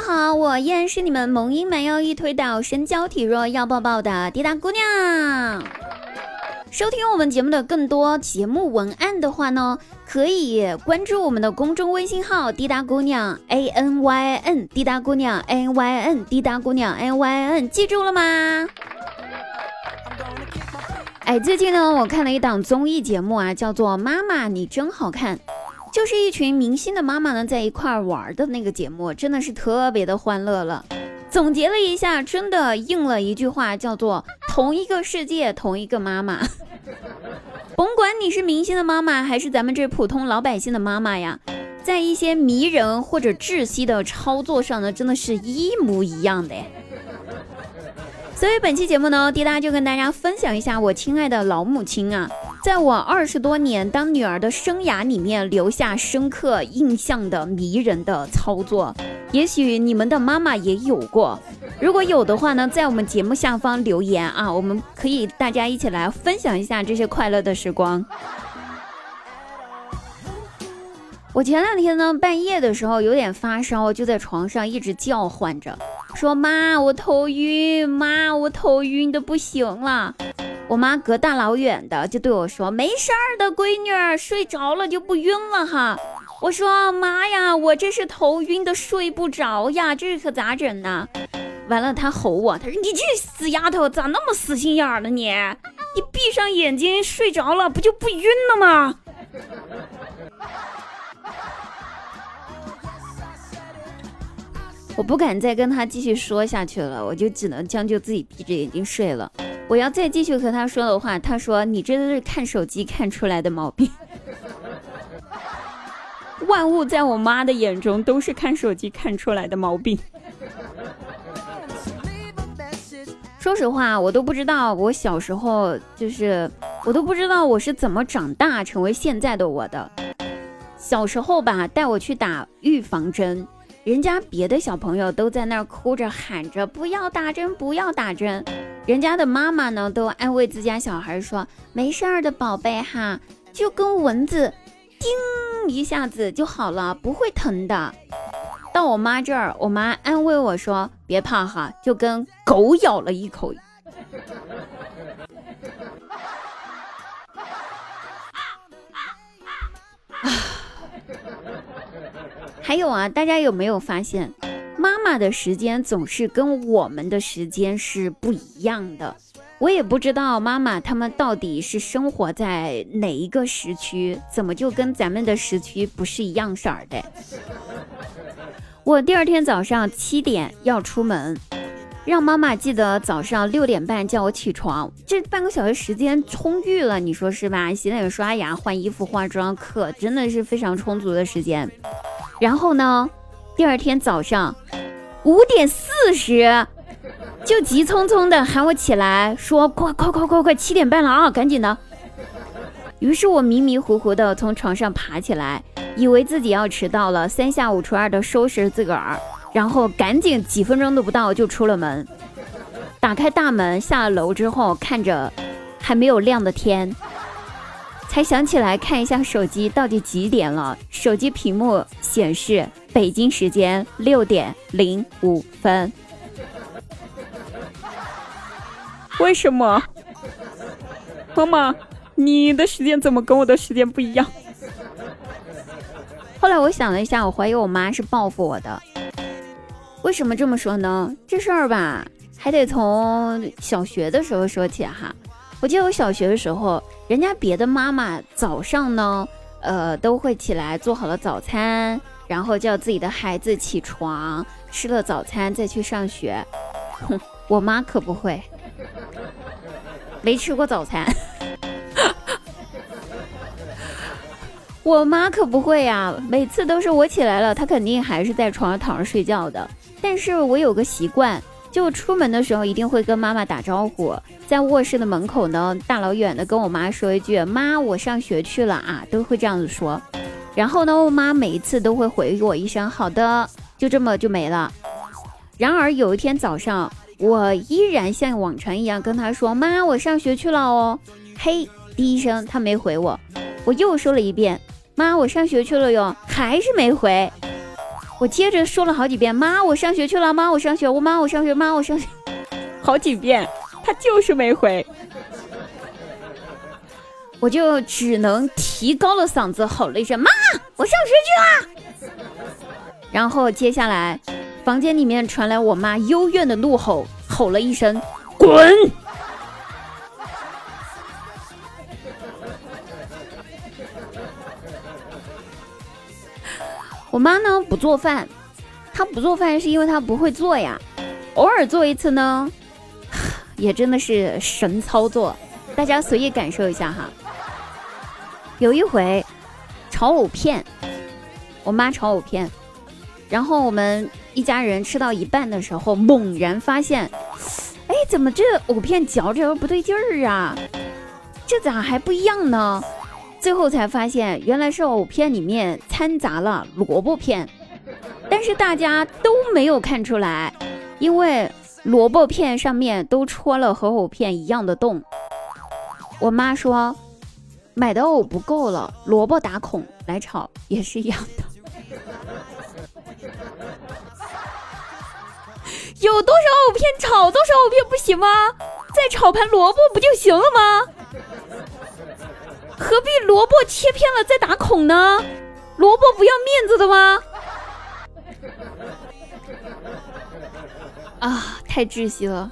好，我依然是你们萌音蛮腰一推倒、身娇体弱要抱抱的滴答姑娘。收听我们节目的更多节目文案的话呢，可以关注我们的公众微信号“滴答姑娘 A N Y N”，滴答姑娘 A N Y N，滴答姑娘 A N Y N，记住了吗？哎，最近呢，我看了一档综艺节目啊，叫做《妈妈你真好看》，就是一群明星的妈妈呢在一块儿玩的那个节目，真的是特别的欢乐了。总结了一下，真的应了一句话，叫做“同一个世界，同一个妈妈”。甭管你是明星的妈妈，还是咱们这普通老百姓的妈妈呀，在一些迷人或者窒息的操作上呢，真的是一模一样的。所以本期节目呢，滴答就跟大家分享一下我亲爱的老母亲啊。在我二十多年当女儿的生涯里面，留下深刻印象的迷人的操作，也许你们的妈妈也有过。如果有的话呢，在我们节目下方留言啊，我们可以大家一起来分享一下这些快乐的时光。我前两天呢，半夜的时候有点发烧，就在床上一直叫唤着，说妈，我头晕，妈，我头晕的不行了。我妈隔大老远的就对我说：“没事儿的，闺女，睡着了就不晕了哈。”我说：“妈呀，我这是头晕的睡不着呀，这可咋整呢？”完了，她吼我，她说：“你这死丫头，咋那么死心眼儿了你？你闭上眼睛睡着了，不就不晕了吗？”我不敢再跟她继续说下去了，我就只能将就自己闭着眼睛睡了。我要再继续和他说的话，他说你这都是看手机看出来的毛病。万物在我妈的眼中都是看手机看出来的毛病。说实话，我都不知道我小时候就是，我都不知道我是怎么长大成为现在的我的。小时候吧，带我去打预防针，人家别的小朋友都在那儿哭着喊着不要打针，不要打针。人家的妈妈呢，都安慰自家小孩说：“没事儿的，宝贝哈，就跟蚊子叮一下子就好了，不会疼的。”到我妈这儿，我妈安慰我说：“别怕哈，就跟狗咬了一口。”还有啊，大家有没有发现？妈妈的时间总是跟我们的时间是不一样的，我也不知道妈妈他们到底是生活在哪一个时区，怎么就跟咱们的时区不是一样色儿的？我第二天早上七点要出门，让妈妈记得早上六点半叫我起床，这半个小时时间充裕了，你说是吧？洗脸、刷牙、换衣服、化妆，可真的是非常充足的时间。然后呢？第二天早上五点四十，就急匆匆的喊我起来，说：“快快快快快，七点半了啊，赶紧的！”于是我迷迷糊糊的从床上爬起来，以为自己要迟到了，三下五除二的收拾自个儿，然后赶紧几分钟都不到就出了门。打开大门，下了楼之后，看着还没有亮的天，才想起来看一下手机到底几点了。手机屏幕显示。北京时间六点零五分，为什么？妈妈，你的时间怎么跟我的时间不一样？后来我想了一下，我怀疑我妈是报复我的。为什么这么说呢？这事儿吧，还得从小学的时候说起哈。我记得我小学的时候，人家别的妈妈早上呢，呃，都会起来做好了早餐。然后叫自己的孩子起床，吃了早餐再去上学。哼，我妈可不会，没吃过早餐。我妈可不会呀，每次都是我起来了，她肯定还是在床上躺着睡觉的。但是我有个习惯，就出门的时候一定会跟妈妈打招呼，在卧室的门口呢，大老远的跟我妈说一句：“妈，我上学去了啊。”都会这样子说。然后呢，我妈每一次都会回我一声“好的”，就这么就没了。然而有一天早上，我依然像往常一样跟她说：“妈，我上学去了哦。”嘿，第一声她没回我，我又说了一遍：“妈，我上学去了哟。”还是没回。我接着说了好几遍：“妈，我上学去了。妈，我上学。我妈，我上学。妈，我上学。”好几遍，她就是没回。我就只能提高了嗓子吼了一声：“妈，我上学去了。”然后接下来，房间里面传来我妈幽怨的怒吼，吼了一声：“滚！”我妈呢不做饭，她不做饭是因为她不会做呀，偶尔做一次呢，也真的是神操作，大家随意感受一下哈。有一回炒藕片，我妈炒藕片，然后我们一家人吃到一半的时候，猛然发现，哎，怎么这藕片嚼着不对劲儿啊？这咋还不一样呢？最后才发现，原来是藕片里面掺杂了萝卜片，但是大家都没有看出来，因为萝卜片上面都戳了和藕片一样的洞。我妈说。买的藕不够了，萝卜打孔来炒也是一样的。有多少藕片炒多少藕片不行吗？再炒盘萝卜不就行了吗？何必萝卜切片了再打孔呢？萝卜不要面子的吗？啊，太窒息了。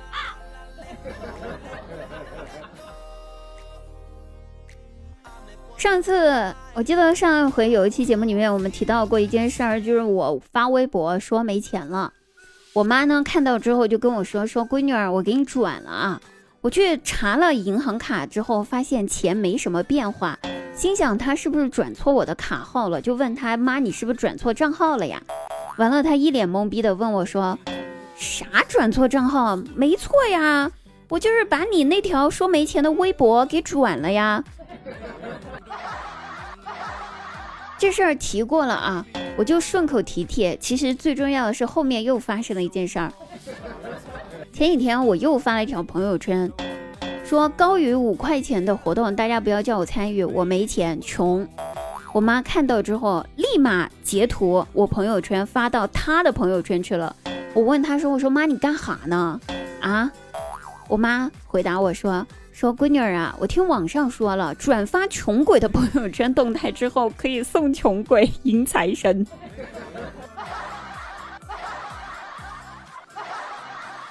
上次我记得上一回有一期节目里面，我们提到过一件事儿，就是我发微博说没钱了，我妈呢看到之后就跟我说说闺女儿，我给你转了啊。我去查了银行卡之后，发现钱没什么变化，心想她是不是转错我的卡号了？就问她妈，你是不是转错账号了呀？完了，她一脸懵逼的问我说，啥转错账号？没错呀，我就是把你那条说没钱的微博给转了呀。这事儿提过了啊，我就顺口提提。其实最重要的是后面又发生了一件事儿。前几天我又发了一条朋友圈，说高于五块钱的活动，大家不要叫我参与，我没钱，穷。我妈看到之后，立马截图我朋友圈发到她的朋友圈去了。我问她说：“我说妈，你干哈呢？”啊？我妈回答我说。说闺女儿啊，我听网上说了，转发穷鬼的朋友圈动态之后，可以送穷鬼迎财神。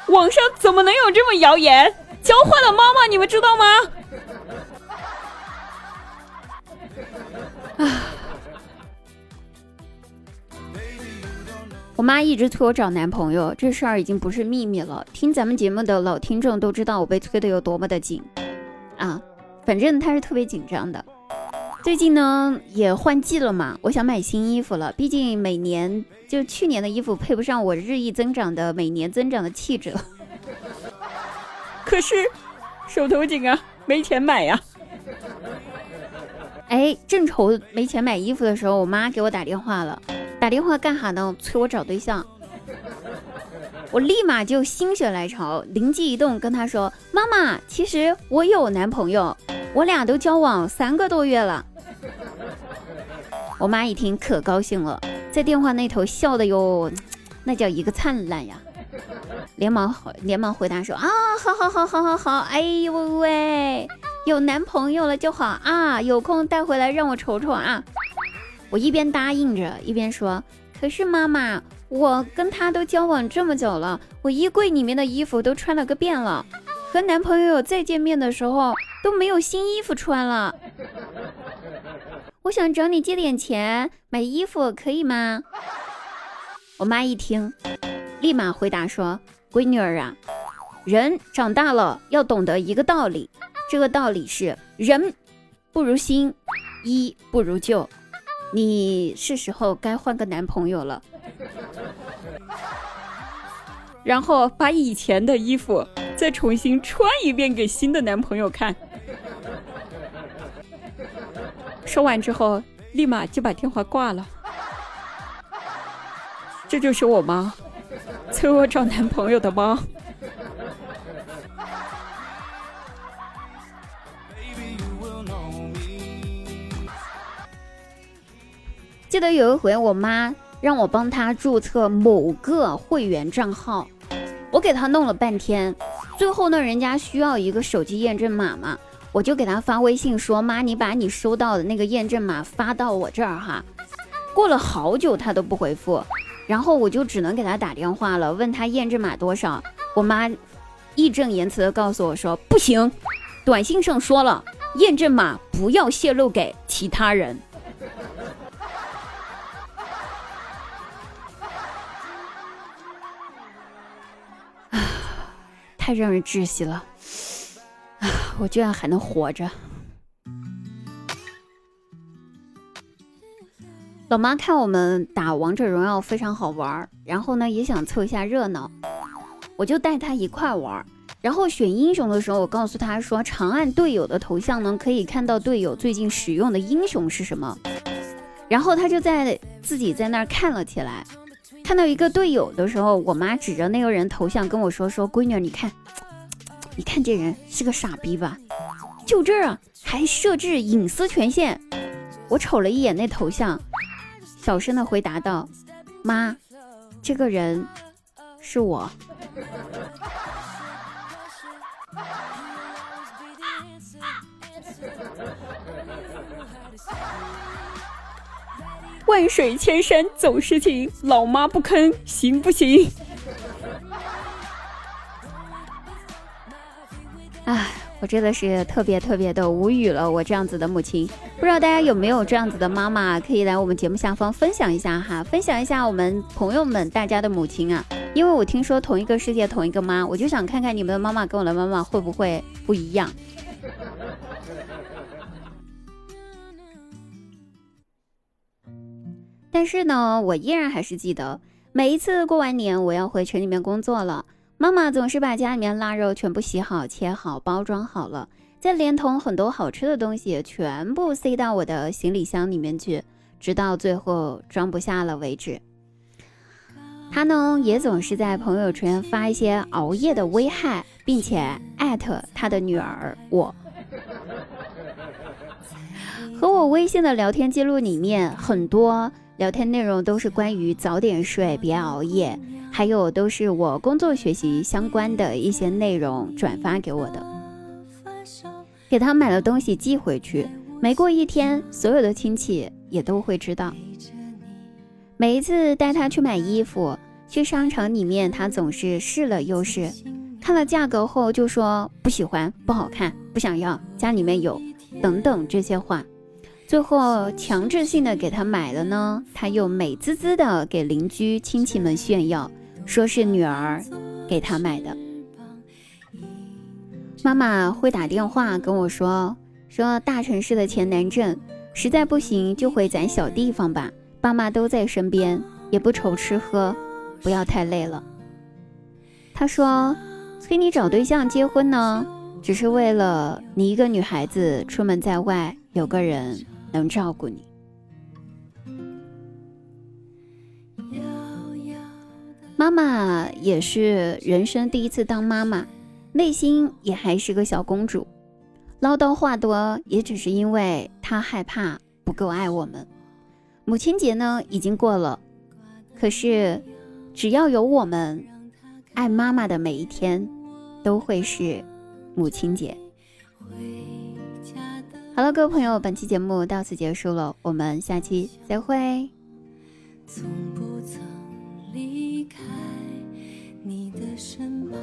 网上怎么能有这么谣言？教坏了妈妈，你们知道吗？啊！我妈一直催我找男朋友，这事儿已经不是秘密了。听咱们节目的老听众都知道我被催的有多么的紧啊！反正他是特别紧张的。最近呢也换季了嘛，我想买新衣服了。毕竟每年就去年的衣服配不上我日益增长的每年增长的气质了。可是手头紧啊，没钱买呀。哎，正愁没钱买衣服的时候，我妈给我打电话了。打电话干哈呢？催我找对象。我立马就心血来潮，灵机一动，跟他说：“妈妈，其实我有男朋友，我俩都交往三个多月了。”我妈一听可高兴了，在电话那头笑的哟，那叫一个灿烂呀！连忙连忙回答说：“啊，好好好好好好，哎呦喂，有男朋友了就好啊，有空带回来让我瞅瞅啊。”我一边答应着，一边说：“可是妈妈，我跟他都交往这么久了，我衣柜里面的衣服都穿了个遍了，和男朋友再见面的时候都没有新衣服穿了。我想找你借点钱买衣服，可以吗？”我妈一听，立马回答说：“闺女儿啊，人长大了要懂得一个道理，这个道理是人不如新，衣不如旧。”你是时候该换个男朋友了，然后把以前的衣服再重新穿一遍给新的男朋友看。说完之后，立马就把电话挂了。这就是我妈，催我找男朋友的妈。记得有一回，我妈让我帮她注册某个会员账号，我给她弄了半天，最后呢，人家需要一个手机验证码嘛，我就给她发微信说：“妈，你把你收到的那个验证码发到我这儿哈。”过了好久她都不回复，然后我就只能给她打电话了，问她验证码多少。我妈义正言辞的告诉我说：“不行，短信上说了，验证码不要泄露给其他人。”太让人窒息了！啊，我居然还能活着。老妈看我们打王者荣耀非常好玩，然后呢也想凑一下热闹，我就带她一块玩。然后选英雄的时候，我告诉她说，长按队友的头像呢，可以看到队友最近使用的英雄是什么。然后她就在自己在那儿看了起来。看到一个队友的时候，我妈指着那个人头像跟我说：“说闺女，你看，你看这人是个傻逼吧？就这儿，还设置隐私权限。”我瞅了一眼那头像，小声的回答道：“妈，这个人是我。”万水千山总是情，老妈不坑行不行？哎，我真的是特别特别的无语了。我这样子的母亲，不知道大家有没有这样子的妈妈，可以来我们节目下方分享一下哈，分享一下我们朋友们大家的母亲啊。因为我听说同一个世界同一个妈，我就想看看你们的妈妈跟我的妈妈会不会不一样。但是呢，我依然还是记得，每一次过完年，我要回城里面工作了，妈妈总是把家里面腊肉全部洗好、切好、包装好了，再连同很多好吃的东西全部塞到我的行李箱里面去，直到最后装不下了为止。她呢，也总是在朋友圈发一些熬夜的危害，并且艾特她的女儿我。和我微信的聊天记录里面很多。聊天内容都是关于早点睡，别熬夜，还有都是我工作学习相关的一些内容转发给我的。给他买了东西寄回去，没过一天，所有的亲戚也都会知道。每一次带他去买衣服，去商场里面，他总是试了又试，看了价格后就说不喜欢、不好看、不想要，家里面有等等这些话。最后强制性的给他买了呢，他又美滋滋的给邻居亲戚们炫耀，说是女儿给他买的。妈妈会打电话跟我说，说大城市的钱难挣，实在不行就回咱小地方吧，爸妈都在身边，也不愁吃喝，不要太累了。他说，催你找对象结婚呢，只是为了你一个女孩子出门在外有个人。能照顾你，妈妈也是人生第一次当妈妈，内心也还是个小公主，唠叨话多，也只是因为她害怕不够爱我们。母亲节呢已经过了，可是只要有我们，爱妈妈的每一天都会是母亲节。好了，各位朋友，本期节目到此结束了，我们下期再会。从不曾离开你的身旁。